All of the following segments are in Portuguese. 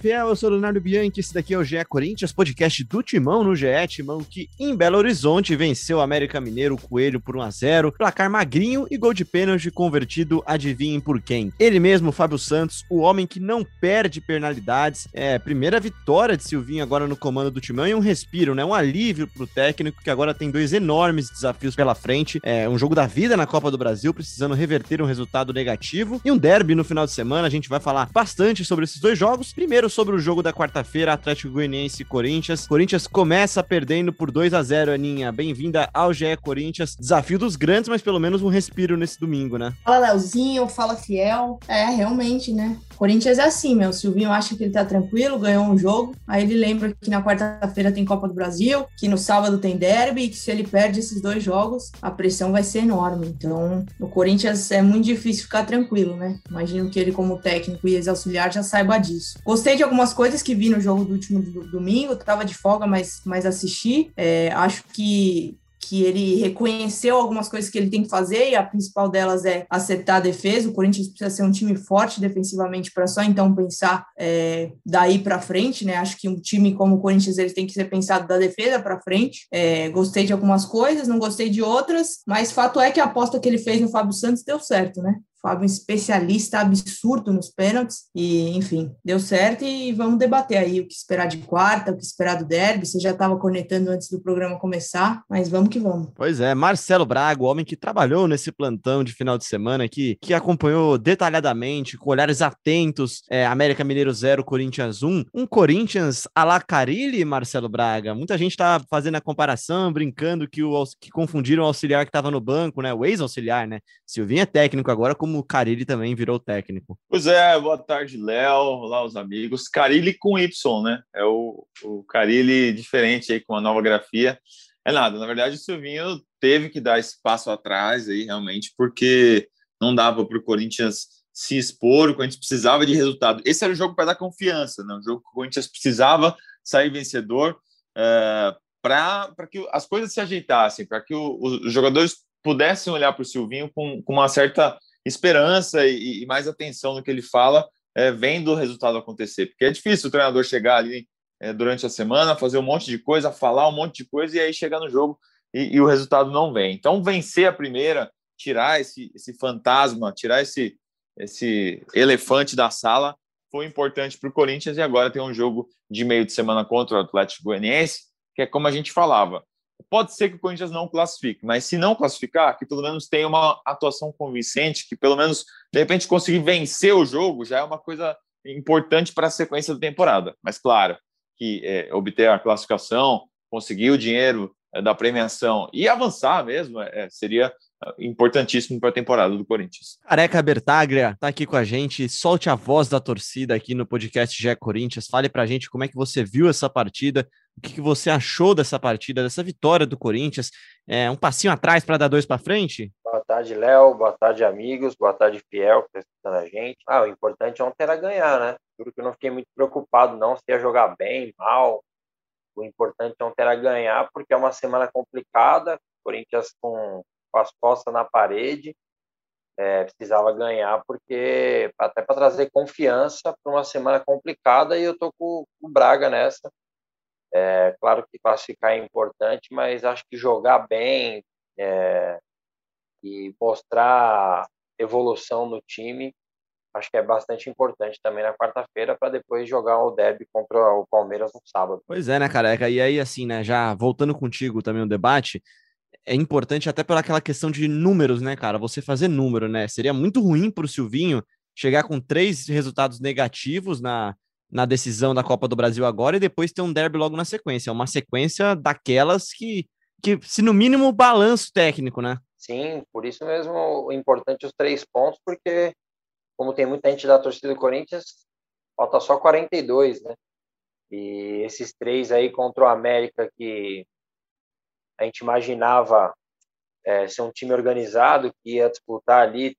Fala fiel, eu sou o Leonardo Bianchi, esse daqui é o GE Corinthians, podcast do Timão no GE, Timão que em Belo Horizonte venceu o América Mineiro, Coelho por 1x0, placar magrinho e gol de pênalti convertido, adivinhem por quem? Ele mesmo, Fábio Santos, o homem que não perde penalidades, é, primeira vitória de Silvinho agora no comando do Timão e um respiro, né, um alívio pro técnico que agora tem dois enormes desafios pela frente, é um jogo da vida na Copa do Brasil, precisando reverter um resultado negativo e um derby no final de semana, a gente vai falar bastante sobre esses dois jogos, Primeiro sobre o jogo da quarta-feira, Atlético Goianiense e Corinthians. Corinthians começa perdendo por 2 a 0 Aninha. Bem-vinda ao GE Corinthians. Desafio dos grandes, mas pelo menos um respiro nesse domingo, né? Fala, Leozinho. Fala, Fiel. É, realmente, né? Corinthians é assim, meu. O Silvinho acha que ele tá tranquilo, ganhou um jogo. Aí ele lembra que na quarta-feira tem Copa do Brasil, que no sábado tem derby, e que se ele perde esses dois jogos, a pressão vai ser enorme. Então, no Corinthians é muito difícil ficar tranquilo, né? Imagino que ele, como técnico e ex-auxiliar, já saiba disso. Gostei de algumas coisas que vi no jogo do último do- domingo, tava de folga, mas, mas assisti. É, acho que que ele reconheceu algumas coisas que ele tem que fazer e a principal delas é acertar a defesa. O Corinthians precisa ser um time forte defensivamente para só então pensar é, daí para frente, né? Acho que um time como o Corinthians ele tem que ser pensado da defesa para frente. É, gostei de algumas coisas, não gostei de outras, mas fato é que a aposta que ele fez no Fábio Santos deu certo, né? Fábio, um especialista absurdo nos pênaltis, e enfim, deu certo. E vamos debater aí o que esperar de quarta, o que esperar do derby. Você já estava conectando antes do programa começar, mas vamos que vamos. Pois é, Marcelo Braga, o homem que trabalhou nesse plantão de final de semana, que, que acompanhou detalhadamente, com olhares atentos, é, América Mineiro 0, Corinthians 1. Um Corinthians a la Carilli, Marcelo Braga. Muita gente tá fazendo a comparação, brincando que, o, que confundiram o auxiliar que estava no banco, né? O ex-auxiliar, né? Silvinho é técnico agora, como o Carilli também virou técnico. Pois é, boa tarde, Léo. Olá, os amigos. Carilli com Y, né? É o, o Carilli diferente aí, com a nova grafia. É nada, na verdade, o Silvinho teve que dar esse passo atrás aí, realmente, porque não dava para o Corinthians se expor, o Corinthians precisava de resultado. Esse era o jogo para dar confiança, né? Um jogo que o Corinthians precisava sair vencedor é, para que as coisas se ajeitassem, para que o- os jogadores pudessem olhar para o Silvinho com, com uma certa esperança e, e mais atenção no que ele fala, é, vendo o resultado acontecer. Porque é difícil o treinador chegar ali é, durante a semana, fazer um monte de coisa, falar um monte de coisa e aí chegar no jogo e, e o resultado não vem. Então, vencer a primeira, tirar esse, esse fantasma, tirar esse, esse elefante da sala, foi importante para o Corinthians e agora tem um jogo de meio de semana contra o Atlético Goianiense, que é como a gente falava. Pode ser que o Corinthians não classifique, mas se não classificar, que pelo menos tenha uma atuação convincente, que pelo menos de repente conseguir vencer o jogo já é uma coisa importante para a sequência da temporada. Mas claro que é, obter a classificação, conseguir o dinheiro é, da premiação e avançar mesmo é, seria importantíssimo para a temporada do Corinthians. Careca Bertaglia tá aqui com a gente. Solte a voz da torcida aqui no podcast GE Corinthians. Fale pra gente como é que você viu essa partida, o que, que você achou dessa partida, dessa vitória do Corinthians. É um passinho atrás para dar dois para frente? Boa tarde, Léo. Boa tarde, amigos. Boa tarde, Fiel, que está escutando a gente. Ah, o importante ontem era ganhar, né? Juro que eu não fiquei muito preocupado, não, se ia jogar bem, mal. O importante ontem era ganhar, porque é uma semana complicada. Corinthians com, as costas na parede. É, precisava ganhar, porque até para trazer confiança para uma semana complicada. E eu tô com o Braga nessa. É, claro que classificar é importante, mas acho que jogar bem. É, e mostrar evolução no time, acho que é bastante importante também na quarta-feira para depois jogar o derby contra o Palmeiras no sábado. Pois é, né, careca? E aí, assim, né, já voltando contigo também no debate, é importante até pela aquela questão de números, né, cara? Você fazer número, né? Seria muito ruim para o Silvinho chegar com três resultados negativos na, na decisão da Copa do Brasil agora e depois ter um derby logo na sequência. É uma sequência daquelas que, que se no mínimo, balanço técnico, né? Sim, por isso mesmo o importante os três pontos, porque como tem muita gente da torcida do Corinthians, falta só 42, né? E esses três aí contra o América que a gente imaginava é, ser um time organizado que ia disputar ali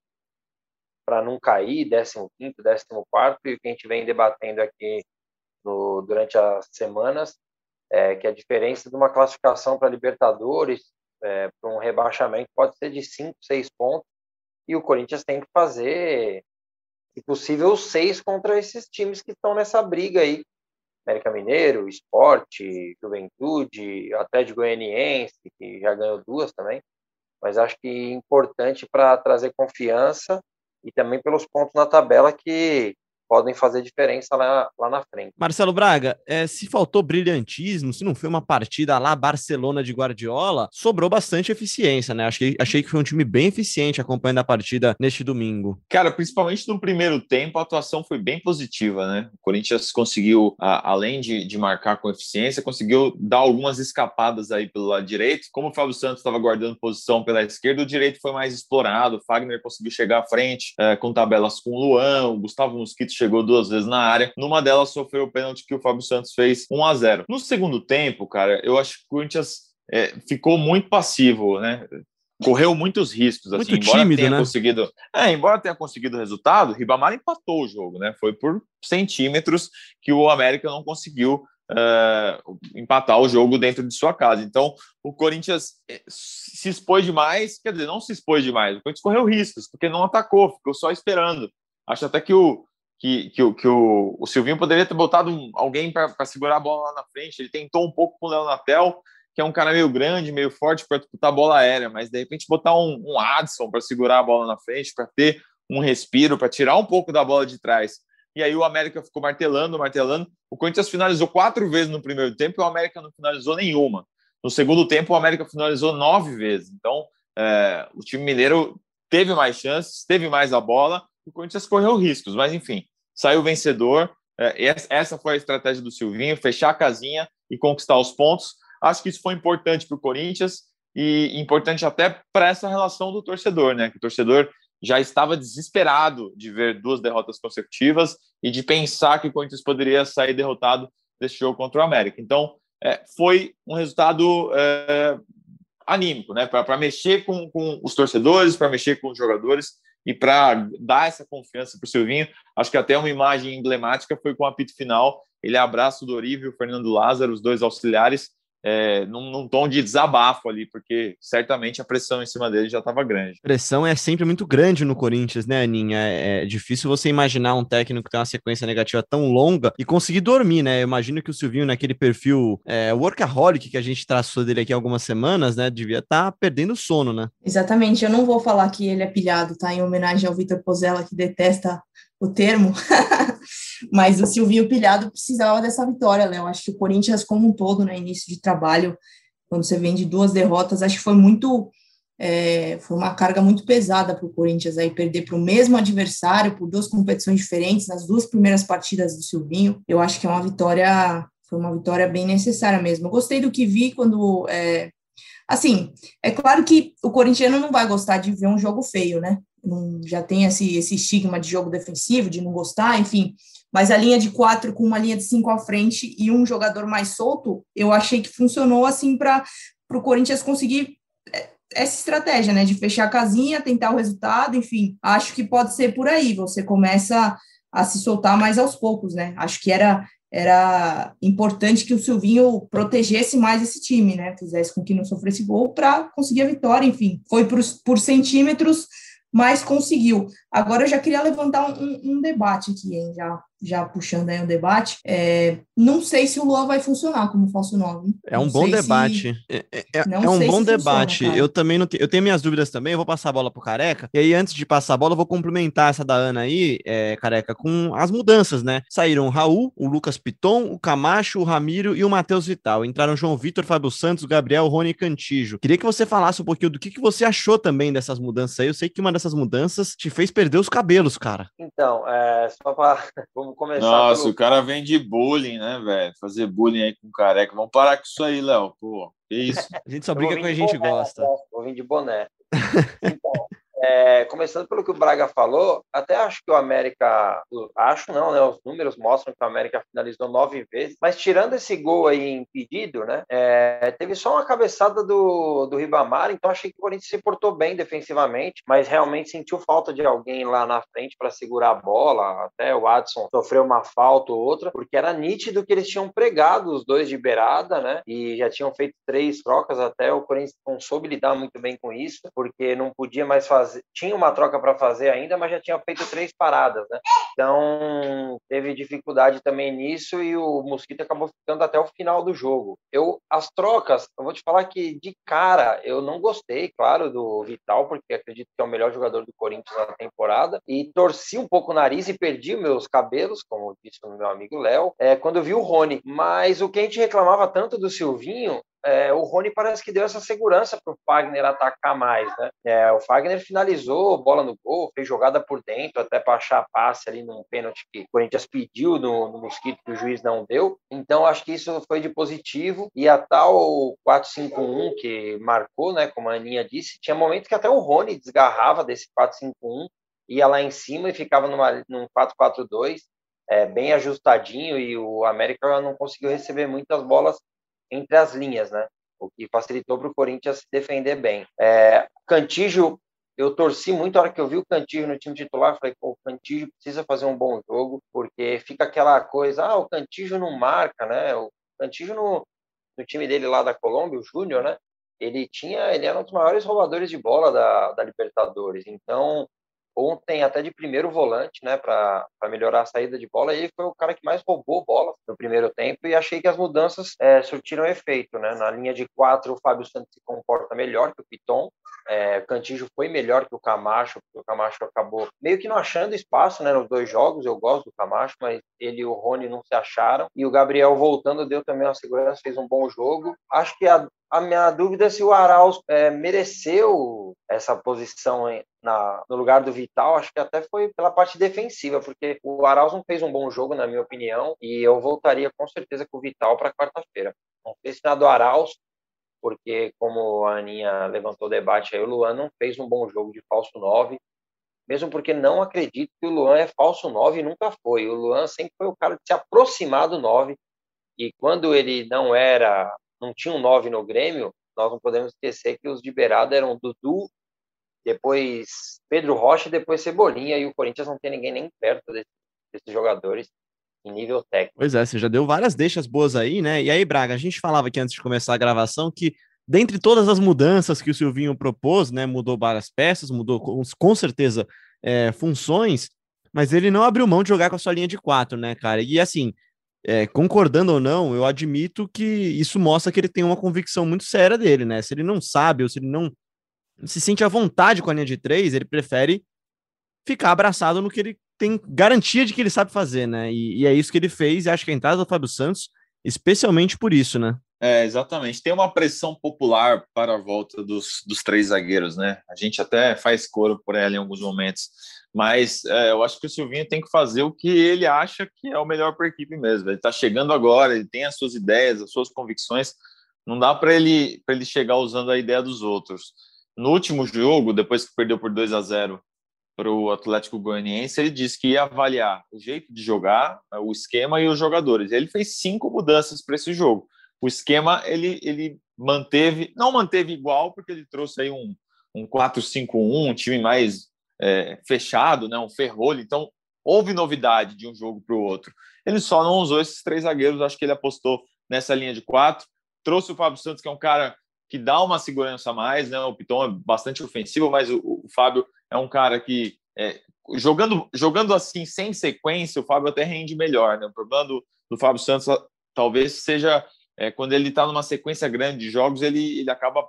para não cair, 15 quinto, 14 quarto, e o que a gente vem debatendo aqui no, durante as semanas, é que a diferença de uma classificação para Libertadores, é, para um rebaixamento, pode ser de 5, 6 pontos, e o Corinthians tem que fazer, se possível, seis contra esses times que estão nessa briga aí. América Mineiro, Esporte, Juventude, Atlético Goianiense, que já ganhou duas também, mas acho que importante para trazer confiança e também pelos pontos na tabela que podem fazer diferença lá, lá na frente. Marcelo Braga, é, se faltou brilhantismo, se não foi uma partida lá Barcelona de Guardiola, sobrou bastante eficiência, né? Achei, achei que foi um time bem eficiente acompanhando a partida neste domingo. Cara, principalmente no primeiro tempo, a atuação foi bem positiva, né? O Corinthians conseguiu, a, além de, de marcar com eficiência, conseguiu dar algumas escapadas aí pelo lado direito. Como o Fábio Santos estava guardando posição pela esquerda, o direito foi mais explorado. O Fagner conseguiu chegar à frente é, com tabelas com o Luan, o Gustavo Mosquito chegou duas vezes na área. Numa delas sofreu o pênalti que o Fábio Santos fez 1 a 0. No segundo tempo, cara, eu acho que o Corinthians é, ficou muito passivo, né? Correu muitos riscos, muito assim, embora tímido, tenha né? conseguido, é, embora tenha conseguido o resultado, Ribamar empatou o jogo, né? Foi por centímetros que o América não conseguiu uh, empatar o jogo dentro de sua casa. Então, o Corinthians eh, se expôs demais, quer dizer, não se expôs demais, o Corinthians correu riscos, porque não atacou, ficou só esperando. Acho até que o, que, que, que o, o Silvinho poderia ter botado alguém para segurar a bola lá na frente. Ele tentou um pouco com o Léo Natel, que é um cara meio grande, meio forte para disputar a bola aérea, mas de repente botar um, um Adson para segurar a bola na frente, para ter um respiro, para tirar um pouco da bola de trás. E aí o América ficou martelando, martelando. O Corinthians finalizou quatro vezes no primeiro tempo e o América não finalizou nenhuma. No segundo tempo, o América finalizou nove vezes. Então, é, o time mineiro teve mais chances, teve mais a bola, o Corinthians correu riscos, mas enfim, saiu vencedor. É, essa foi a estratégia do Silvinho, fechar a casinha e conquistar os pontos. Acho que isso foi importante para o Corinthians e importante até para essa relação do torcedor, né? Que o torcedor já estava desesperado de ver duas derrotas consecutivas e de pensar que o Corinthians poderia sair derrotado desse jogo contra o América. Então, é, foi um resultado é, anímico, né? Para mexer com, com os torcedores, para mexer com os jogadores e para dar essa confiança para o Silvinho. Acho que até uma imagem emblemática foi com o apito final. Ele abraça o Dorival e o Fernando Lázaro, os dois auxiliares, é, num, num, tom de desabafo ali, porque certamente a pressão em cima dele já estava grande. Pressão é sempre muito grande no Corinthians, né, Aninha? É, é, difícil você imaginar um técnico que tem uma sequência negativa tão longa e conseguir dormir, né? Eu imagino que o Silvinho, naquele perfil é, workaholic que a gente traçou dele aqui há algumas semanas, né, devia estar tá perdendo sono, né? Exatamente. Eu não vou falar que ele é pilhado, tá? Em homenagem ao Vitor Pozella, que detesta o termo. Mas o Silvinho Pilhado precisava dessa vitória, Léo. Acho que o Corinthians, como um todo, no né, início de trabalho, quando você vem de duas derrotas, acho que foi muito. É, foi uma carga muito pesada para o Corinthians aí perder para o mesmo adversário por duas competições diferentes nas duas primeiras partidas do Silvinho. Eu acho que é uma vitória, foi uma vitória bem necessária mesmo. Eu gostei do que vi quando é, Assim, é claro que o corintiano não vai gostar de ver um jogo feio, né? Não, já tem esse, esse estigma de jogo defensivo, de não gostar, enfim. Mas a linha de quatro com uma linha de cinco à frente e um jogador mais solto, eu achei que funcionou assim para o Corinthians conseguir é, essa estratégia, né? De fechar a casinha, tentar o resultado, enfim. Acho que pode ser por aí. Você começa a se soltar mais aos poucos, né? Acho que era era importante que o Silvinho protegesse mais esse time, né? Fizesse com que não sofresse gol para conseguir a vitória, enfim. Foi por, por centímetros, mas conseguiu. Agora eu já queria levantar um, um debate aqui, hein? Já já puxando aí um debate, é, não sei se o Luan vai funcionar como falso 9. É um bom debate. Se... É, é, é, é um bom debate. Funciona, eu também não te... eu tenho minhas dúvidas também, eu vou passar a bola pro Careca. E aí, antes de passar a bola, eu vou complementar essa da Ana aí, é, Careca, com as mudanças, né? Saíram o Raul, o Lucas Piton, o Camacho, o Ramiro e o Matheus Vital. Entraram João Vitor, Fábio Santos, Gabriel, Rony e Cantijo. Queria que você falasse um pouquinho do que, que você achou também dessas mudanças aí. Eu sei que uma dessas mudanças te fez perder os cabelos, cara. Então, é, só para vamos começar. Nossa, pelo... o cara vem de bullying, né, velho? Fazer bullying aí com careca. Vamos parar com isso aí, Léo. Pô, que isso? A gente só briga com a gente boné, gosta. Né? Vou vir de boné. Então, é, começando pelo que o Braga falou, até acho que o América, acho não, né? Os números mostram que o América finalizou nove vezes, mas tirando esse gol aí impedido, né? É, teve só uma cabeçada do, do Ribamar, então achei que o Corinthians se portou bem defensivamente, mas realmente sentiu falta de alguém lá na frente para segurar a bola. Até o Adson sofreu uma falta ou outra, porque era nítido que eles tinham pregado os dois de beirada, né? E já tinham feito três trocas até. O Corinthians não soube lidar muito bem com isso, porque não podia mais fazer fazer, tinha uma troca para fazer ainda, mas já tinha feito três paradas, né? Então teve dificuldade também nisso e o Mosquito acabou ficando até o final do jogo. Eu as trocas, eu vou te falar que de cara eu não gostei, claro, do Vital, porque acredito que é o melhor jogador do Corinthians na temporada e torci um pouco o nariz e perdi meus cabelos, como disse o meu amigo Léo, é, quando eu vi o Rony. Mas o que a gente reclamava tanto do Silvinho é, o Rony parece que deu essa segurança para o Fagner atacar mais, né? É, o Fagner finalizou bola no gol, fez jogada por dentro, até para achar passe ali num pênalti que o Corinthians pediu no, no Mosquito que o juiz não deu. Então, acho que isso foi de positivo. E a tal 4-5-1 que marcou, né? Como a Aninha disse, tinha momentos que até o Rony desgarrava desse 4-5-1, ia lá em cima e ficava numa, num 4-4-2. É, bem ajustadinho e o América não conseguiu receber muitas bolas entre as linhas, né? O que facilitou para o Corinthians se defender bem. É, Cantígio, eu torci muito a hora que eu vi o Cantígio no time titular. Falei, o Cantígio precisa fazer um bom jogo, porque fica aquela coisa, ah, o Cantígio não marca, né? O Cantígio no, no time dele lá da Colômbia, o Júnior, né? Ele tinha, ele era um dos maiores roubadores de bola da, da Libertadores. Então, ontem até de primeiro volante, né, para melhorar a saída de bola. Ele foi o cara que mais roubou bola no primeiro tempo e achei que as mudanças é, surtiram efeito, né? Na linha de quatro, o Fábio Santos se comporta melhor que o Piton. É, o Cantijo foi melhor que o Camacho, porque o Camacho acabou meio que não achando espaço, né, nos dois jogos. Eu gosto do Camacho, mas ele e o Rony não se acharam. E o Gabriel voltando deu também uma segurança, fez um bom jogo. Acho que a, a minha dúvida é se o Arauz é, mereceu essa posição na, no lugar do Vital, acho que até foi pela parte defensiva, porque o Arauz não fez um bom jogo, na minha opinião, e eu voltaria com certeza com o Vital para quarta-feira. Não sei se na do Arauz, porque como a Aninha levantou o debate aí, o Luan não fez um bom jogo de falso 9, mesmo porque não acredito que o Luan é falso 9 e nunca foi. O Luan sempre foi o cara de se aproximar do 9, e quando ele não era não tinha um 9 no Grêmio, nós não podemos esquecer que os de beirada eram Dudu, depois Pedro Rocha depois Cebolinha, e o Corinthians não tem ninguém nem perto desses, desses jogadores em nível técnico. Pois é, você já deu várias deixas boas aí, né? E aí, Braga, a gente falava aqui antes de começar a gravação que dentre todas as mudanças que o Silvinho propôs, né, mudou várias peças, mudou com, com certeza é, funções, mas ele não abriu mão de jogar com a sua linha de quatro, né, cara? E assim, é, concordando ou não, eu admito que isso mostra que ele tem uma convicção muito séria dele, né? Se ele não sabe ou se ele não se sente à vontade com a linha de três, ele prefere ficar abraçado no que ele tem garantia de que ele sabe fazer, né? E, e é isso que ele fez, e acho que a entrada do Fábio Santos, especialmente por isso, né? É, exatamente. Tem uma pressão popular para a volta dos, dos três zagueiros, né? A gente até faz coro por ela em alguns momentos. Mas é, eu acho que o Silvinho tem que fazer o que ele acha que é o melhor para a equipe mesmo. Ele está chegando agora, ele tem as suas ideias, as suas convicções. Não dá para ele, ele chegar usando a ideia dos outros. No último jogo, depois que perdeu por 2 a 0 para o Atlético Goianiense, ele disse que ia avaliar o jeito de jogar, o esquema e os jogadores. Ele fez cinco mudanças para esse jogo. O esquema ele, ele manteve, não manteve igual, porque ele trouxe aí um, um 4-5-1, um time mais é, fechado, né, um ferrolho. Então, houve novidade de um jogo para o outro. Ele só não usou esses três zagueiros, acho que ele apostou nessa linha de quatro. Trouxe o Fábio Santos, que é um cara que dá uma segurança a mais, né? O Piton é bastante ofensivo, mas o, o Fábio é um cara que é, jogando jogando assim sem sequência, o Fábio até rende melhor, né? O problema do, do Fábio Santos talvez seja é, quando ele está numa sequência grande de jogos, ele, ele acaba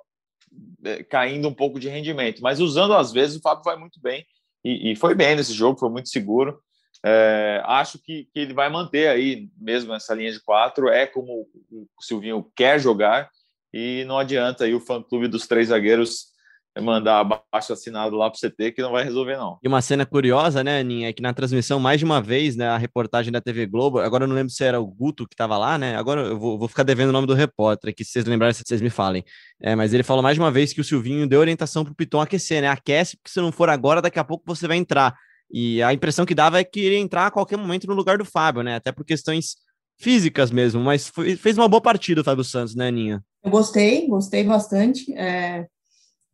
é, caindo um pouco de rendimento. Mas usando às vezes, o Fábio vai muito bem e, e foi bem nesse jogo, foi muito seguro. É, acho que, que, ele vai manter aí mesmo essa linha de quatro, é como o Silvinho quer jogar e não adianta aí o fã-clube dos três zagueiros mandar abaixo assinado lá para o CT que não vai resolver, não. E uma cena curiosa, né, Aninha, é que na transmissão, mais de uma vez, né, a reportagem da TV Globo, agora eu não lembro se era o Guto que estava lá, né, agora eu vou, vou, ficar devendo o nome do repórter, que se vocês lembrarem, vocês me falem. É, mas ele falou mais de uma vez que o Silvinho deu orientação para o Piton aquecer, né, aquece, porque se não for agora, daqui a pouco você vai entrar. E a impressão que dava é que ele ia entrar a qualquer momento no lugar do Fábio, né, até por questões físicas mesmo, mas foi, fez uma boa partida o Fábio Santos, né, Aninha? Eu gostei, gostei bastante. É,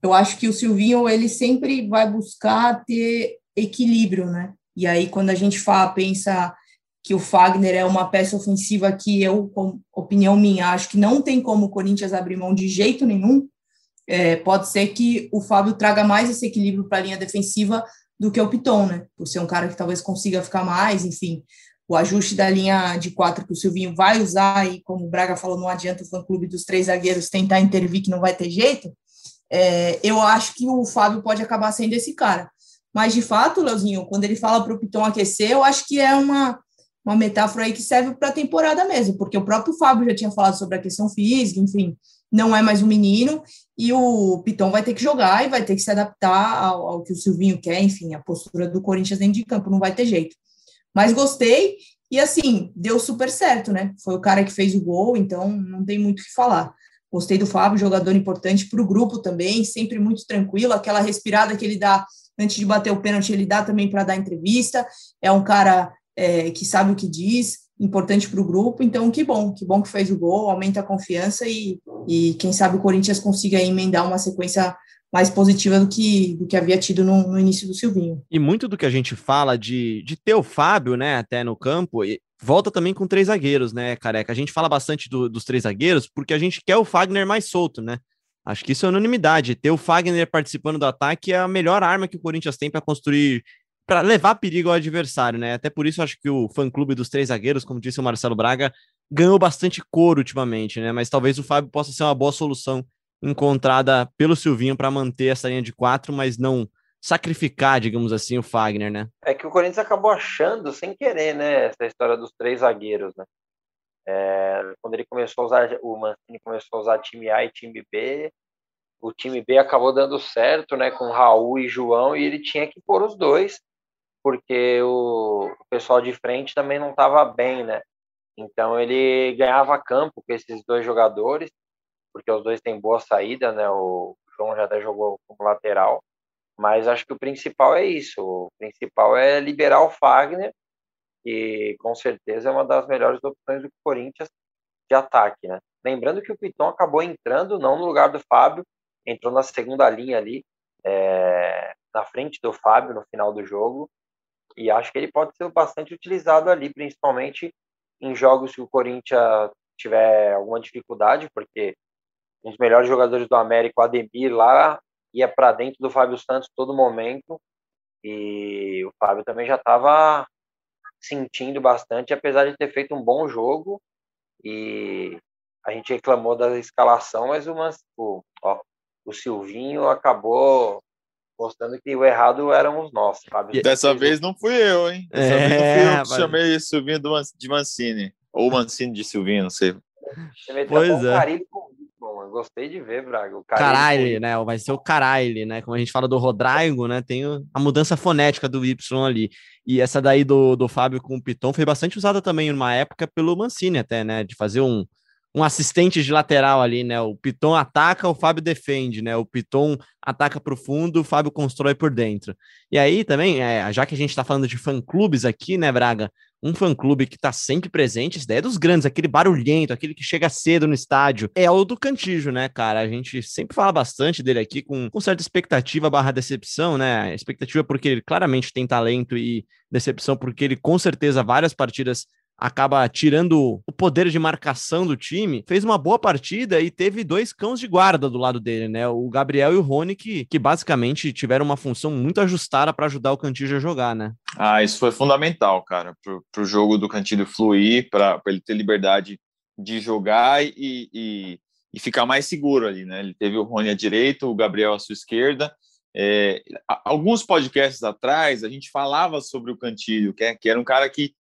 eu acho que o Silvinho ele sempre vai buscar ter equilíbrio, né? E aí quando a gente fala, pensa que o Fagner é uma peça ofensiva que eu, opinião minha, acho que não tem como o Corinthians abrir mão de jeito nenhum. É, pode ser que o Fábio traga mais esse equilíbrio para a linha defensiva do que o Piton, né? Por ser um cara que talvez consiga ficar mais, enfim. O ajuste da linha de quatro que o Silvinho vai usar, e como o Braga falou, não adianta o fã-clube dos três zagueiros tentar intervir que não vai ter jeito é, eu acho que o Fábio pode acabar sendo esse cara. Mas, de fato, Leozinho, quando ele fala para o Piton aquecer, eu acho que é uma, uma metáfora aí que serve para a temporada mesmo, porque o próprio Fábio já tinha falado sobre a questão física, enfim, não é mais um menino, e o Piton vai ter que jogar e vai ter que se adaptar ao, ao que o Silvinho quer, enfim, a postura do Corinthians dentro de campo, não vai ter jeito. Mas gostei, e assim, deu super certo, né? Foi o cara que fez o gol, então não tem muito o que falar. Gostei do Fábio, jogador importante para o grupo também, sempre muito tranquilo, aquela respirada que ele dá antes de bater o pênalti, ele dá também para dar entrevista. É um cara é, que sabe o que diz, importante para o grupo. Então, que bom, que bom que fez o gol, aumenta a confiança e, e quem sabe o Corinthians consiga emendar uma sequência mais positiva do que, do que havia tido no, no, início do Silvinho. E muito do que a gente fala de, de ter o Fábio, né, até no campo, volta também com três zagueiros, né, careca? A gente fala bastante do, dos três zagueiros porque a gente quer o Fagner mais solto, né? Acho que isso é unanimidade. Ter o Fagner participando do ataque é a melhor arma que o Corinthians tem para construir, para levar perigo ao adversário, né? Até por isso acho que o fã-clube dos três zagueiros, como disse o Marcelo Braga, ganhou bastante cor ultimamente, né? Mas talvez o Fábio possa ser uma boa solução encontrada pelo Silvinho para manter essa linha de quatro, mas não sacrificar, digamos assim, o Fagner, né? É que o Corinthians acabou achando, sem querer, né, essa história dos três zagueiros, né? É, quando ele começou a usar, o Mancini começou a usar time A e time B, o time B acabou dando certo, né, com Raul e João, e ele tinha que pôr os dois, porque o, o pessoal de frente também não estava bem, né? Então ele ganhava campo com esses dois jogadores, porque os dois têm boa saída, né? O João já até jogou como lateral, mas acho que o principal é isso. O principal é liberar o Fagner, que com certeza é uma das melhores opções do Corinthians de ataque, né? Lembrando que o Piton acabou entrando não no lugar do Fábio, entrou na segunda linha ali, é, na frente do Fábio no final do jogo, e acho que ele pode ser bastante utilizado ali, principalmente em jogos que o Corinthians tiver alguma dificuldade, porque um dos melhores jogadores do América, o Ademir, lá ia para dentro do Fábio Santos todo momento e o Fábio também já estava sentindo bastante, apesar de ter feito um bom jogo e a gente reclamou da escalação, mas uma, o, ó, o Silvinho acabou mostrando que o errado éramos nós. Fábio. Dessa vez não fui eu, hein? Dessa é, vez não fui eu que chamei o Silvinho de Mancini. Ou Mancini de Silvinho, não sei. Pois é gostei de ver, Braga. O caralho, né? Vai ser o caralho, né? Como a gente fala do Rodrigo, né? Tem a mudança fonética do Y ali. E essa daí do, do Fábio com o Piton foi bastante usada também numa época pelo Mancini até, né? De fazer um, um assistente de lateral ali, né? O Piton ataca, o Fábio defende, né? O Piton ataca para o fundo, o Fábio constrói por dentro. E aí também, é, já que a gente está falando de fã-clubes aqui, né, Braga? Um fã-clube que está sempre presente, essa ideia é dos grandes, aquele barulhento, aquele que chega cedo no estádio, é o do Cantijo, né, cara? A gente sempre fala bastante dele aqui com, com certa expectativa barra decepção, né? Expectativa porque ele claramente tem talento e decepção porque ele com certeza várias partidas acaba tirando o poder de marcação do time, fez uma boa partida e teve dois cãos de guarda do lado dele, né? O Gabriel e o Rony, que, que basicamente tiveram uma função muito ajustada para ajudar o Cantillo a jogar, né? Ah, isso foi fundamental, cara, para o jogo do Cantillo fluir, para ele ter liberdade de jogar e, e, e, ficar mais seguro ali, né? Ele teve o Rony à direita, o Gabriel à sua esquerda. É, alguns podcasts atrás a gente falava sobre o Cantilho, que, é, que era um cara que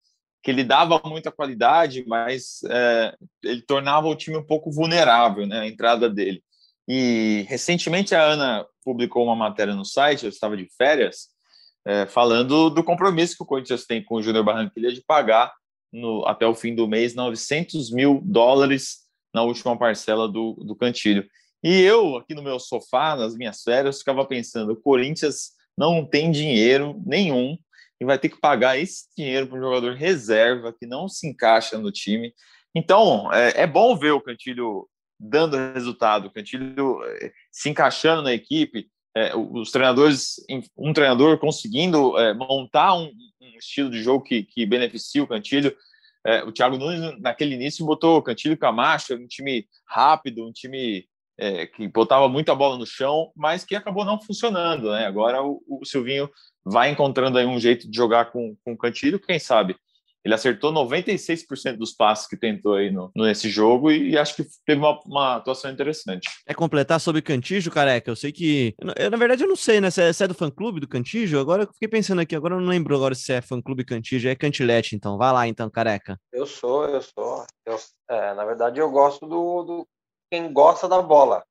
que ele dava muita qualidade, mas é, ele tornava o time um pouco vulnerável, né, a entrada dele. E recentemente a Ana publicou uma matéria no site, eu estava de férias, é, falando do compromisso que o Corinthians tem com o Júnior Barranquilla de pagar no, até o fim do mês 900 mil dólares na última parcela do, do Cantilho. E eu, aqui no meu sofá, nas minhas férias, ficava pensando: o Corinthians não tem dinheiro nenhum e vai ter que pagar esse dinheiro para um jogador reserva que não se encaixa no time. Então, é, é bom ver o Cantilho dando resultado, o Cantilho é, se encaixando na equipe, é, os treinadores, um treinador conseguindo é, montar um, um, estilo de jogo que, que beneficia o Cantilho. É, o Thiago Nunes, naquele início, botou o Cantilho Camacho, um time rápido, um time é, que botava muita bola no chão, mas que acabou não funcionando. Né? Agora o, o Silvinho vai encontrando aí um jeito de jogar com, com o Cantilho, quem sabe ele acertou 96% dos passes que tentou aí no, nesse jogo e, e acho que teve uma, uma, atuação interessante. É completar sobre Cantijo, careca? Eu sei que. Eu, na verdade, eu não sei, né? Se é, se é do fã clube do Cantijo? Agora eu fiquei pensando aqui, agora eu não lembro agora se é fã clube Cantijo, é Cantilete, então. Vai lá então, careca. Eu sou, eu sou. Eu, é, na verdade, eu gosto do, do quem gosta da bola.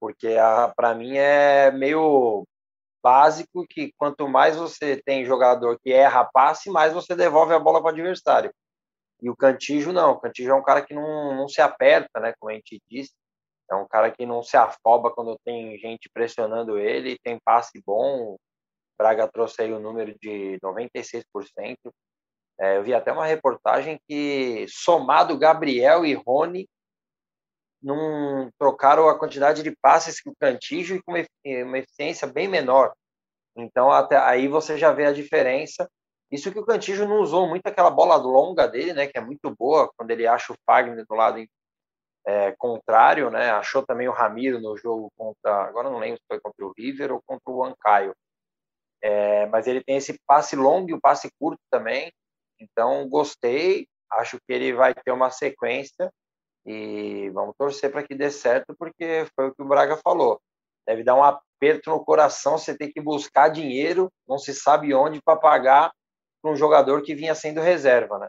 Porque para mim é meio básico que quanto mais você tem jogador que erra passe, mais você devolve a bola para o adversário. E o Cantijo não, o Cantijo é um cara que não, não se aperta, né, como a gente disse, é um cara que não se afoba quando tem gente pressionando ele, tem passe bom, o Braga trouxe aí o número de 96%, é, eu vi até uma reportagem que somado Gabriel e Rony não trocaram a quantidade de passes que o Cantijo e com uma eficiência bem menor. Então, até aí você já vê a diferença. Isso que o Cantijo não usou muito aquela bola longa dele, né, que é muito boa, quando ele acha o Fagner do lado é, contrário, né, achou também o Ramiro no jogo contra, agora não lembro se foi contra o River ou contra o Ancaio. É, mas ele tem esse passe longo e o passe curto também. Então, gostei, acho que ele vai ter uma sequência e vamos torcer para que dê certo, porque foi o que o Braga falou. Deve dar um aperto no coração, você tem que buscar dinheiro, não se sabe onde, para pagar para um jogador que vinha sendo reserva, né?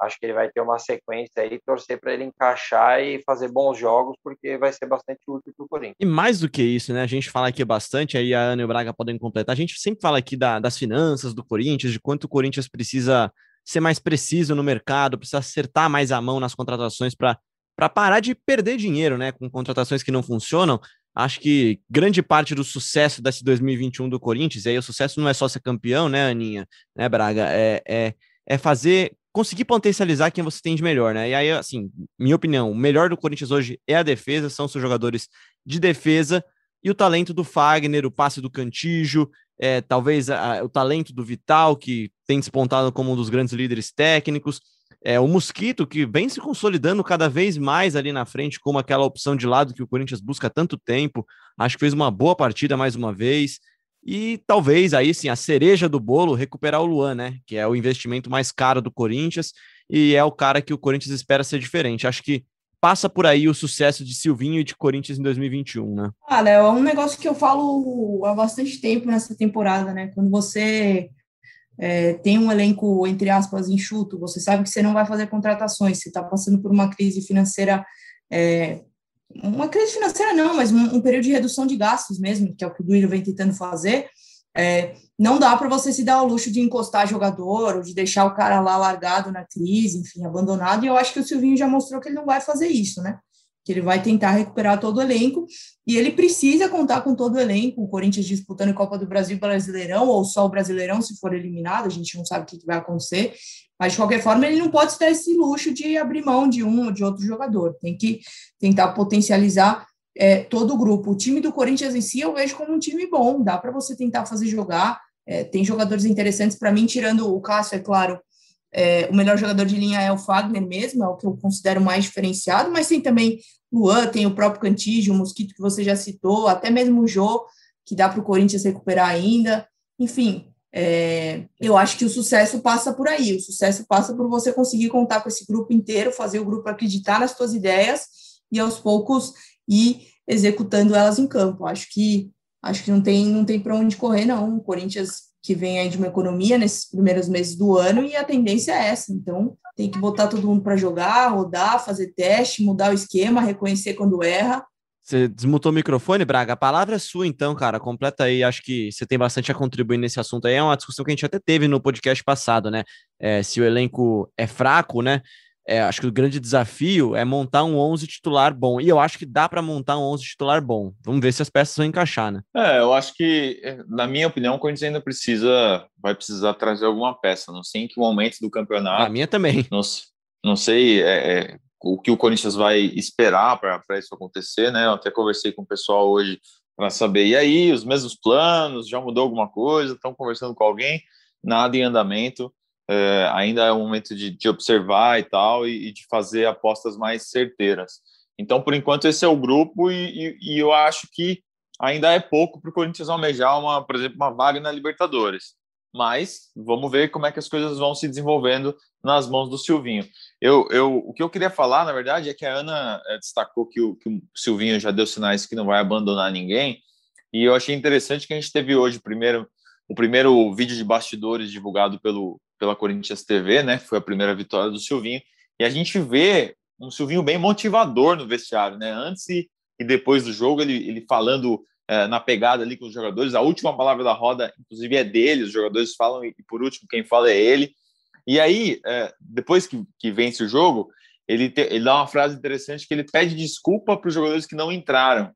Acho que ele vai ter uma sequência aí, torcer para ele encaixar e fazer bons jogos, porque vai ser bastante útil para o Corinthians. E mais do que isso, né? A gente fala aqui bastante, aí a Ana e o Braga podem completar. A gente sempre fala aqui da, das finanças do Corinthians, de quanto o Corinthians precisa ser mais preciso no mercado, precisa acertar mais a mão nas contratações para para parar de perder dinheiro, né, com contratações que não funcionam. Acho que grande parte do sucesso desse 2021 do Corinthians, e aí o sucesso não é só ser campeão, né, Aninha, né, Braga, é, é, é fazer, conseguir potencializar quem você tem de melhor, né, e aí, assim, minha opinião, o melhor do Corinthians hoje é a defesa, são seus jogadores de defesa, e o talento do Fagner, o passe do Cantijo, é, talvez a, o talento do Vital, que tem despontado como um dos grandes líderes técnicos, é, o Mosquito, que vem se consolidando cada vez mais ali na frente, como aquela opção de lado que o Corinthians busca há tanto tempo. Acho que fez uma boa partida mais uma vez. E talvez aí sim, a cereja do bolo, recuperar o Luan, né? Que é o investimento mais caro do Corinthians e é o cara que o Corinthians espera ser diferente. Acho que passa por aí o sucesso de Silvinho e de Corinthians em 2021, né? Olha, é um negócio que eu falo há bastante tempo nessa temporada, né? Quando você é, tem um elenco, entre aspas, enxuto, você sabe que você não vai fazer contratações, você está passando por uma crise financeira, é, uma crise financeira não, mas um, um, período de redução de gastos mesmo, que é o que o Duílio vem tentando fazer, é, não dá para você se dar o luxo de encostar jogador, ou de deixar o cara lá largado na crise, enfim, abandonado, e eu acho que o Silvinho já mostrou que ele não vai fazer isso, né? Que ele vai tentar recuperar todo o elenco, e ele precisa contar com todo o elenco, o Corinthians disputando Copa do Brasil Brasileirão, ou só o Brasileirão se for eliminado, a gente não sabe o que vai acontecer, mas de qualquer forma ele não pode dar esse luxo de abrir mão de um ou de outro jogador, tem que tentar potencializar é, todo o grupo. O time do Corinthians em si eu vejo como um time bom, dá para você tentar fazer jogar, é, tem jogadores interessantes para mim, tirando o Cássio, é claro, é, o melhor jogador de linha é o Fagner mesmo, é o que eu considero mais diferenciado, mas tem também Luan, tem o próprio Cantígio, o Mosquito que você já citou, até mesmo o Jô, que dá para o Corinthians recuperar ainda. Enfim, é, eu acho que o sucesso passa por aí. O sucesso passa por você conseguir contar com esse grupo inteiro, fazer o grupo acreditar nas suas ideias e aos poucos ir executando elas em campo. Acho que acho que não tem não tem para onde correr não. O Corinthians que vem aí de uma economia nesses primeiros meses do ano e a tendência é essa. Então, tem que botar todo mundo para jogar, rodar, fazer teste, mudar o esquema, reconhecer quando erra, Você desmutou o microfone, Braga? A palavra é sua, então, cara. Completa aí. Acho que você tem bastante a contribuir nesse assunto aí. É uma discussão que a gente até teve no podcast passado, né? É, se o elenco é fraco, né? É, acho que o grande desafio é montar um 11 titular bom. E eu acho que dá para montar um 11 titular bom. Vamos ver se as peças vão encaixar, né? É, eu acho que, na minha opinião, o Corinthians ainda precisa, vai precisar trazer alguma peça. Não sei em que momento do campeonato. A minha também. Não, não sei é, é o que o Corinthians vai esperar para isso acontecer, né? Eu até conversei com o pessoal hoje para saber. E aí, os mesmos planos? Já mudou alguma coisa? Estão conversando com alguém? Nada em andamento. É, ainda é o momento de, de observar e tal, e, e, de fazer apostas mais certeiras. Então, por enquanto, esse é o grupo, e, e, e eu acho que ainda é pouco para o Corinthians almejar, uma, por exemplo, uma vaga na Libertadores mas vamos ver como é que as coisas vão se desenvolvendo nas mãos do Silvinho. Eu, eu, o que eu queria falar, na verdade, é que a Ana eh, destacou que o, que o Silvinho já deu sinais que não vai abandonar ninguém, e eu achei interessante que a gente teve hoje primeiro, o primeiro vídeo de bastidores divulgado pelo, pela Corinthians TV, né? Foi a primeira vitória do Silvinho, e a gente vê um Silvinho bem motivador no vestiário, né? Antes e, e depois do jogo, ele, ele falando é, na pegada ali com os jogadores. A última palavra da roda, inclusive, é dele, os jogadores falam, e por último, quem fala é ele. E aí, é, depois que, que vence o jogo, ele, te, ele dá uma frase interessante que ele pede desculpa para os jogadores que não entraram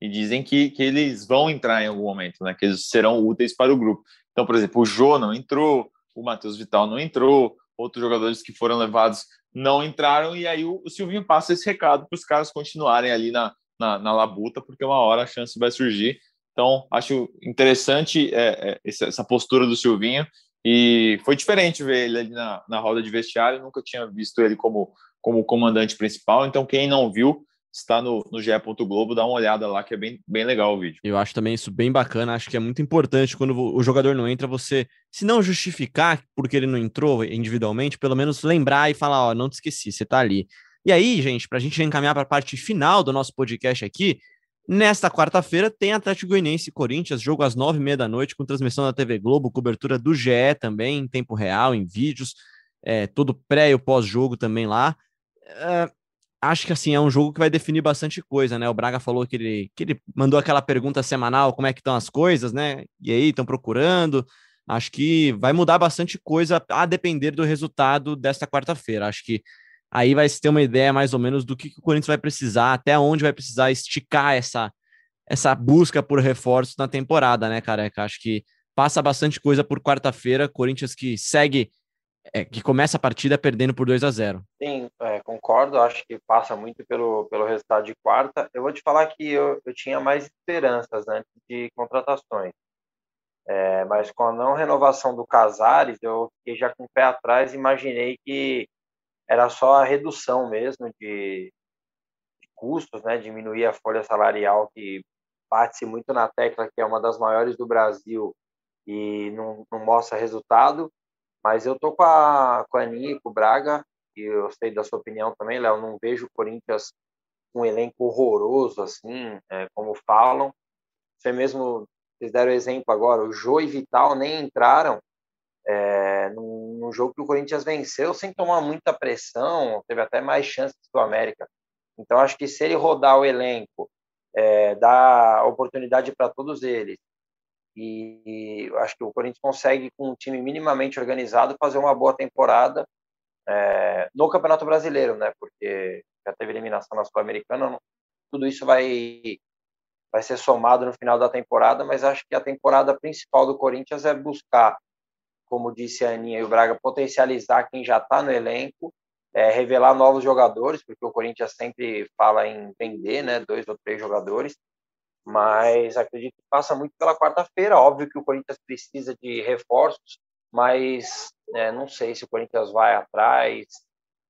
e dizem que, que eles vão entrar em algum momento, né? Que eles serão úteis para o grupo. Então, por exemplo, o Jô não entrou, o Matheus Vital não entrou, outros jogadores que foram levados não entraram, e aí o, o Silvinho passa esse recado para os caras continuarem ali na, na, na labuta, porque uma hora a chance vai surgir. Então, acho interessante é, é, essa postura do Silvinho e foi diferente ver ele ali na, na roda de vestiário. nunca tinha visto ele como, como comandante principal. Então, quem não viu, está no, no GE. Globo, dá uma olhada lá que é bem, bem legal o vídeo. Eu acho também isso bem bacana. Acho que é muito importante quando o jogador não entra, você, se não justificar porque ele não entrou individualmente, pelo menos lembrar e falar: Ó, não te esqueci, você tá ali. E aí, gente, para a gente encaminhar para a parte final do nosso podcast aqui, nesta quarta-feira tem Atlético Goianiense e Corinthians, jogo às nove e meia da noite, com transmissão da TV Globo, cobertura do GE também, em tempo real, em vídeos, é, todo pré e pós-jogo também lá. É, acho que assim é um jogo que vai definir bastante coisa, né? O Braga falou que ele, que ele mandou aquela pergunta semanal, como é que estão as coisas, né? E aí, estão procurando. Acho que vai mudar bastante coisa a depender do resultado desta quarta-feira. Acho que aí vai se ter uma ideia mais ou menos do que, que o Corinthians vai precisar, até onde vai precisar esticar essa, essa busca por reforços na temporada, né, careca? Acho que passa bastante coisa por quarta-feira, Corinthians que segue, é, que começa a partida perdendo por 2 a 0 Sim, é, concordo, acho que passa muito pelo, pelo resultado de quarta. Eu vou te falar que eu, eu tinha mais esperanças antes de contratações. É, mas com a não renovação do Casares, eu fiquei já com o pé atrás imaginei que era só a redução mesmo de, de custos, né, diminuir a folha salarial que bate-se muito na tecla que é uma das maiores do Brasil e não, não mostra resultado. Mas eu tô com a, com a Aninha e com o Braga, e eu sei da sua opinião também, Léo, não vejo o Corinthians um elenco horroroso assim, é, como falam. Você mesmo, vocês deram exemplo agora, o Jô e Vital nem entraram, é, num, num, jogo que o Corinthians venceu sem tomar muita pressão, teve até mais chances do América. Então, acho que se ele rodar o elenco, é, dar oportunidade para todos eles, e, acho que o Corinthians consegue, com um time minimamente organizado, fazer uma boa temporada é, no Campeonato Brasileiro, né? Porque já teve eliminação na Sul-Americana, tudo isso vai vai ser somado no final da temporada, mas acho que a temporada principal do Corinthians é buscar como disse a Aninha e o Braga, potencializar quem já está no elenco, é, revelar novos jogadores, porque o Corinthians sempre fala em vender, né, dois ou três jogadores, mas acredito que passa muito pela quarta-feira. Óbvio que o Corinthians precisa de reforços, mas é, não sei se o Corinthians vai atrás,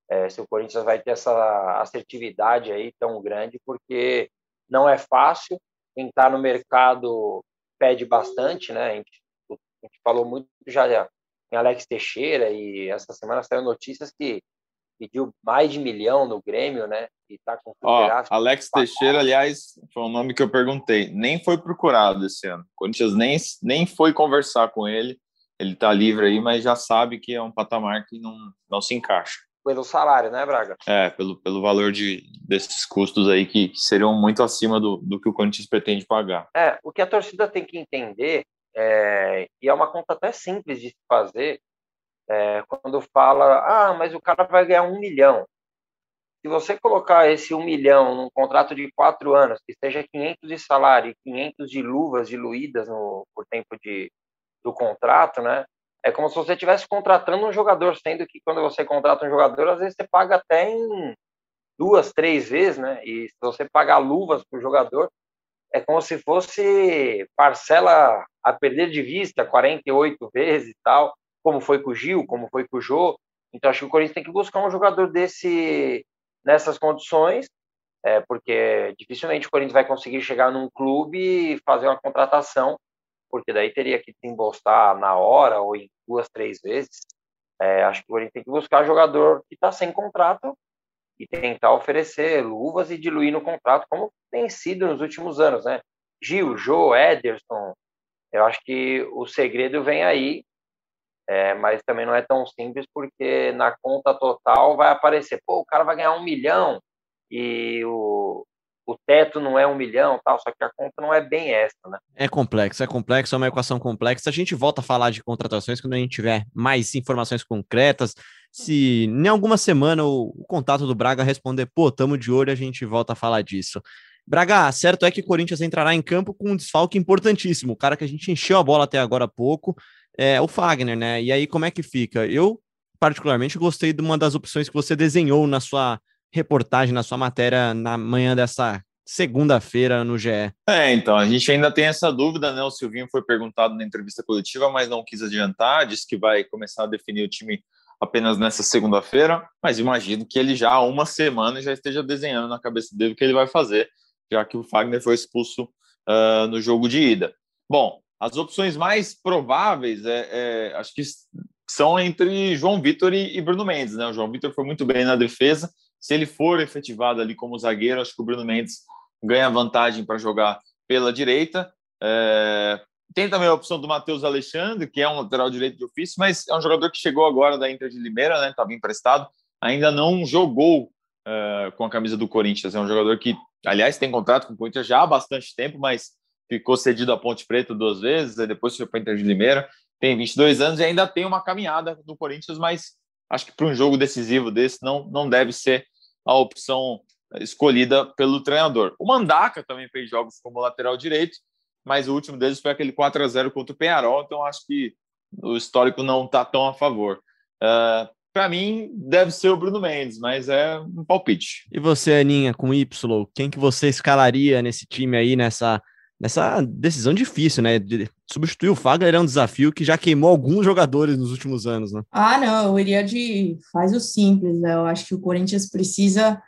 é, se o Corinthians vai ter essa assertividade aí tão grande, porque não é fácil. Quem está no mercado pede bastante, né? A gente a gente falou muito já em Alex Teixeira e essa semana saiu notícias que pediu mais de milhão no Grêmio, né? E tá com Ó, Alex Teixeira, aliás, foi um nome que eu perguntei. Nem foi procurado esse ano. O Corinthians nem, nem foi conversar com ele. Ele tá livre aí, mas já sabe que é um patamar que não, não se encaixa. pelo salário, né, Braga? É, pelo, pelo valor de, desses custos aí que, que seriam muito acima do, do que o Corinthians pretende pagar. É, o que a torcida tem que entender, é, e é uma conta até simples de se fazer, é, quando fala, ah, mas o cara vai ganhar um milhão. Se você colocar esse um milhão num contrato de quatro anos, que seja 500 de salário e 500 de luvas diluídas no, por tempo de, do contrato, né? É como se você estivesse contratando um jogador, sendo que quando você contrata um jogador, às vezes você paga até em duas, três vezes, né? E se você pagar luvas para o jogador, é como se fosse parcela a perder de vista 48 vezes e tal, como foi com o Gil, como foi com o Jô. Então acho que o Corinthians tem que buscar um jogador desse nessas condições, é, porque dificilmente o Corinthians vai conseguir chegar num clube e fazer uma contratação porque daí teria que desembolsar na hora ou em duas, três vezes. É, acho que o Corinthians tem que buscar jogador que está sem contrato e tentar oferecer luvas e diluir no contrato, como tem sido nos últimos anos, né? Gil, Jô, Ederson, eu acho que o segredo vem aí, é, mas também não é tão simples, porque na conta total vai aparecer, pô, o cara vai ganhar um milhão e o, o teto não é um milhão, tal, só que a conta não é bem essa, né? É complexo, é complexo, é uma equação complexa. A gente volta a falar de contratações quando a gente tiver mais informações concretas. Se em alguma semana o, o contato do Braga responder, pô, tamo de olho, a gente volta a falar disso. Braga, certo é que o Corinthians entrará em campo com um desfalque importantíssimo. O cara que a gente encheu a bola até agora há pouco é o Fagner, né? E aí, como é que fica? Eu, particularmente, gostei de uma das opções que você desenhou na sua reportagem, na sua matéria na manhã dessa segunda-feira no GE. É, então, a gente ainda tem essa dúvida, né? O Silvinho foi perguntado na entrevista coletiva, mas não quis adiantar, disse que vai começar a definir o time apenas nessa segunda-feira, mas imagino que ele já há uma semana já esteja desenhando na cabeça dele o que ele vai fazer, já que o Fagner foi expulso uh, no jogo de ida. Bom, as opções mais prováveis, é, é, acho que são entre João Vitor e, e Bruno Mendes, né? O João Vitor foi muito bem na defesa, se ele for efetivado ali como zagueiro, acho que o Bruno Mendes ganha vantagem para jogar pela direita. É... Tem também a opção do Matheus Alexandre, que é um lateral direito de ofício, mas é um jogador que chegou agora da Inter de Limeira, né? Estava emprestado, ainda não jogou uh, com a camisa do Corinthians. É um jogador que, aliás, tem contrato com o Corinthians já há bastante tempo, mas ficou cedido à Ponte Preta duas vezes, depois foi para Inter de Limeira. Tem 22 anos e ainda tem uma caminhada no Corinthians, mas acho que para um jogo decisivo desse não, não deve ser a opção escolhida pelo treinador. O Mandaca também fez jogos como lateral direito, mas o último deles foi aquele 4 a 0 contra o Penharol, então acho que o histórico não está tão a favor. Uh, para mim, deve ser o Bruno Mendes, mas é um palpite. E você, Aninha, com Y, quem que você escalaria nesse time aí, nessa, nessa decisão difícil, né? De substituir o Fagner é um desafio que já queimou alguns jogadores nos últimos anos, né? Ah, não, eu iria de. Faz o simples, né? Eu acho que o Corinthians precisa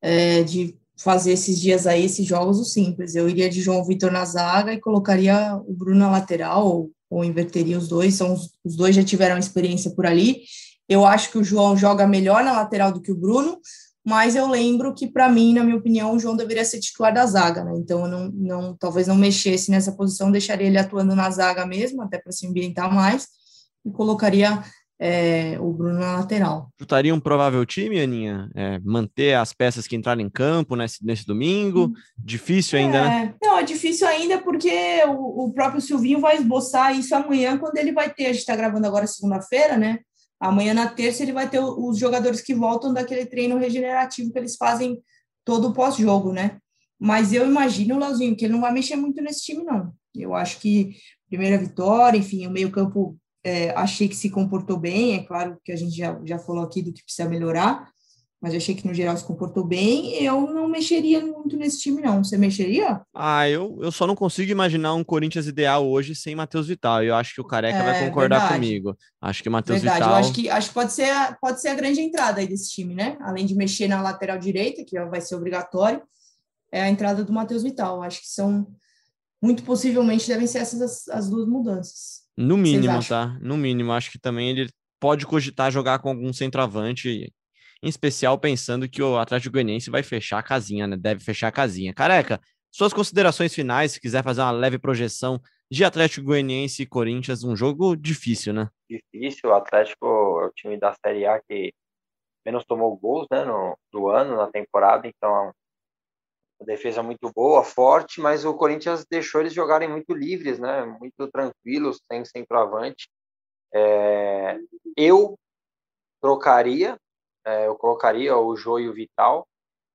é, de fazer esses dias aí, esses jogos, o simples. Eu iria de João Vitor na zaga e colocaria o Bruno na lateral, ou, ou inverteria os dois. São os, os dois já tiveram experiência por ali. Eu acho que o João joga melhor na lateral do que o Bruno, mas eu lembro que, para mim, na minha opinião, o João deveria ser titular da zaga, né? Então, eu não, não, talvez não mexesse nessa posição, deixaria ele atuando na zaga mesmo, até para se ambientar mais, e colocaria é, o Bruno na lateral. Chutaria um provável time, Aninha? É, manter as peças que entraram em campo nesse, nesse domingo? Difícil ainda, é, né? Não, é difícil ainda porque o, o próprio Silvinho vai esboçar isso amanhã, quando ele vai ter. A gente está gravando agora segunda-feira, né? Amanhã, na terça, ele vai ter os jogadores que voltam daquele treino regenerativo que eles fazem todo o pós-jogo, né? Mas eu imagino, Lauzinho, que ele não vai mexer muito nesse time, não. Eu acho que primeira vitória, enfim, o meio-campo é, achei que se comportou bem. É claro que a gente já, já falou aqui do que precisa melhorar, mas eu achei que no geral se comportou bem. Eu não mexeria muito nesse time, não. Você mexeria? Ah, eu, eu só não consigo imaginar um Corinthians ideal hoje sem Matheus Vital. Eu acho que o Careca é, vai concordar verdade. comigo. Acho que o Matheus Vital. Eu acho que, acho que pode, ser, pode ser a grande entrada aí desse time, né? Além de mexer na lateral direita, que vai ser obrigatório, é a entrada do Matheus Vital. Acho que são. Muito possivelmente devem ser essas as, as duas mudanças. No mínimo, tá? No mínimo. Acho que também ele pode cogitar jogar com algum centroavante em especial pensando que o Atlético Goianiense vai fechar a casinha, né? Deve fechar a casinha. Careca, suas considerações finais, se quiser fazer uma leve projeção de Atlético Goianiense e Corinthians, um jogo difícil, né? Difícil, o Atlético é o time da Série A que menos tomou gols né, no, do ano, na temporada, então a defesa muito boa, forte, mas o Corinthians deixou eles jogarem muito livres, né, muito tranquilos, sem centroavante. É, eu trocaria, é, eu colocaria o Jô e o Vital,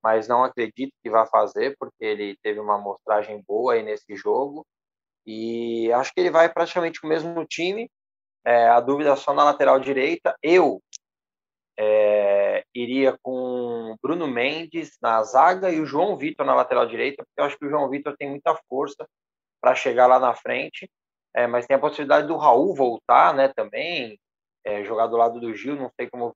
mas não acredito que vá fazer, porque ele teve uma amostragem boa aí nesse jogo, e acho que ele vai praticamente com o mesmo time, é, a dúvida é só na lateral direita. Eu é, iria com Bruno Mendes na zaga e o João Vitor na lateral direita, porque eu acho que o João Vitor tem muita força para chegar lá na frente. É, mas tem a possibilidade do Raul voltar, né? Também é, jogar do lado do Gil. Não sei como,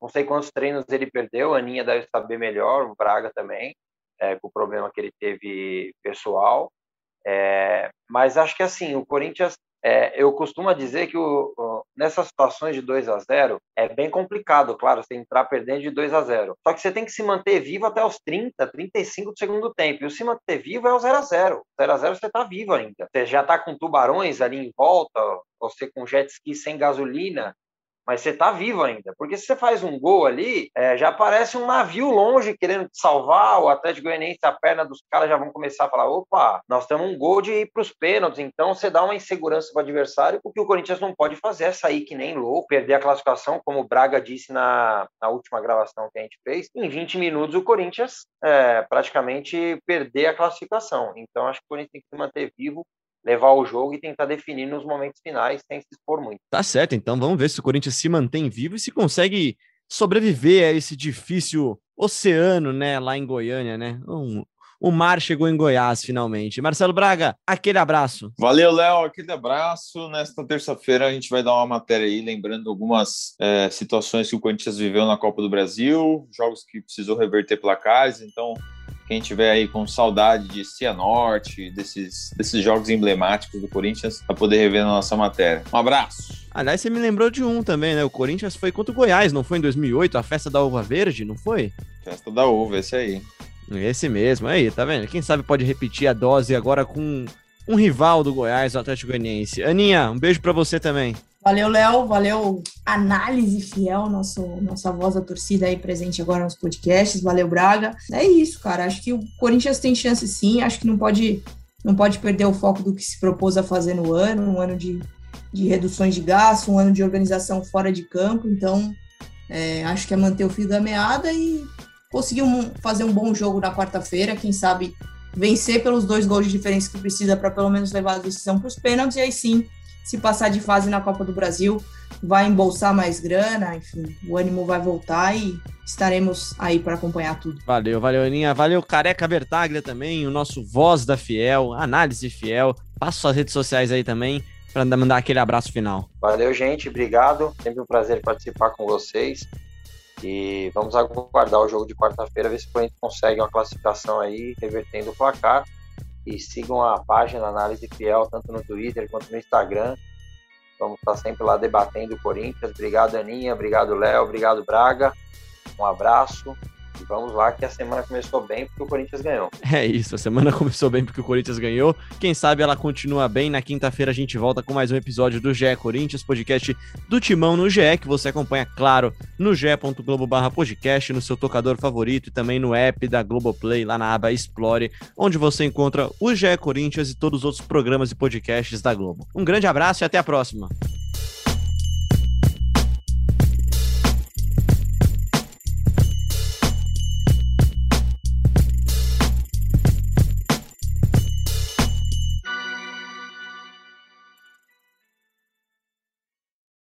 não sei quantos treinos ele perdeu. A Aninha deve saber melhor. O Braga também, é, com o problema que ele teve pessoal. É, mas acho que assim, o Corinthians é, eu costumo dizer que o, o, nessas situações de 2 a 0 é bem complicado, claro, você entrar perdendo de 2 a 0 Só que você tem que se manter vivo até os 30, 35 do segundo tempo. E o se manter vivo é o 0 a 0 0 a 0 você está vivo ainda. Você já está com tubarões ali em volta, você com jet ski sem gasolina, mas você está vivo ainda. Porque se você faz um gol ali, é, já parece um navio longe querendo te salvar, o Atlético Goianiense, a perna dos caras já vão começar a falar: opa, nós temos um gol de ir para os pênaltis, então você dá uma insegurança para o adversário, o que o Corinthians não pode fazer é sair que nem louco, perder a classificação, como o Braga disse na, na última gravação que a gente fez. Em 20 minutos, o Corinthians é, praticamente perder a classificação. Então, acho que o Corinthians tem que se manter vivo levar o jogo e tentar definir nos momentos finais sem se expor muito. Tá certo, então vamos ver se o Corinthians se mantém vivo e se consegue sobreviver a esse difícil oceano, né, lá em Goiânia, né? Um, o mar chegou em Goiás finalmente. Marcelo Braga, aquele abraço. Valeu, Léo, aquele abraço. Nesta terça-feira a gente vai dar uma matéria aí, lembrando algumas é, situações que o Corinthians viveu na Copa do Brasil, jogos que precisou reverter placares. Então, quem tiver aí com saudade de Cianorte, desses, desses jogos emblemáticos do Corinthians, para poder rever na nossa matéria. Um abraço. Aliás, você me lembrou de um também, né? O Corinthians foi contra o Goiás, não foi em 2008? A festa da uva verde, não foi? Festa da uva, esse aí. Esse mesmo, aí, tá vendo? Quem sabe pode repetir a dose agora com um rival do Goiás, o Atlético Goianiense. Aninha, um beijo para você também. Valeu, Léo. Valeu, análise fiel, nosso, nossa voz da torcida aí presente agora nos podcasts. Valeu, Braga. É isso, cara. Acho que o Corinthians tem chance sim. Acho que não pode, não pode perder o foco do que se propôs a fazer no ano um ano de, de reduções de gasto, um ano de organização fora de campo. Então, é, acho que é manter o fio da meada e conseguir um, fazer um bom jogo na quarta-feira. Quem sabe vencer pelos dois gols de diferença que precisa para pelo menos levar a decisão para os pênaltis e aí sim se passar de fase na Copa do Brasil, vai embolsar mais grana, enfim, o ânimo vai voltar e estaremos aí para acompanhar tudo. Valeu, valeu, Aninha. Valeu, Careca Bertaglia também, o nosso voz da Fiel, análise fiel. Passa suas redes sociais aí também para mandar aquele abraço final. Valeu, gente. Obrigado. Sempre um prazer participar com vocês. E vamos aguardar o jogo de quarta-feira, ver se o Corinthians consegue uma classificação aí, revertendo o placar e sigam a página Análise Fiel, tanto no Twitter quanto no Instagram. Vamos estar sempre lá debatendo o Corinthians. Obrigado, Aninha. Obrigado, Léo. Obrigado, Braga. Um abraço. Vamos lá que a semana começou bem porque o Corinthians ganhou. É isso, a semana começou bem porque o Corinthians ganhou. Quem sabe ela continua bem. Na quinta-feira a gente volta com mais um episódio do GE Corinthians, podcast do Timão no GE, que você acompanha, claro, no ge.globo podcast, no seu tocador favorito e também no app da Globoplay, lá na aba Explore, onde você encontra o GE Corinthians e todos os outros programas e podcasts da Globo. Um grande abraço e até a próxima.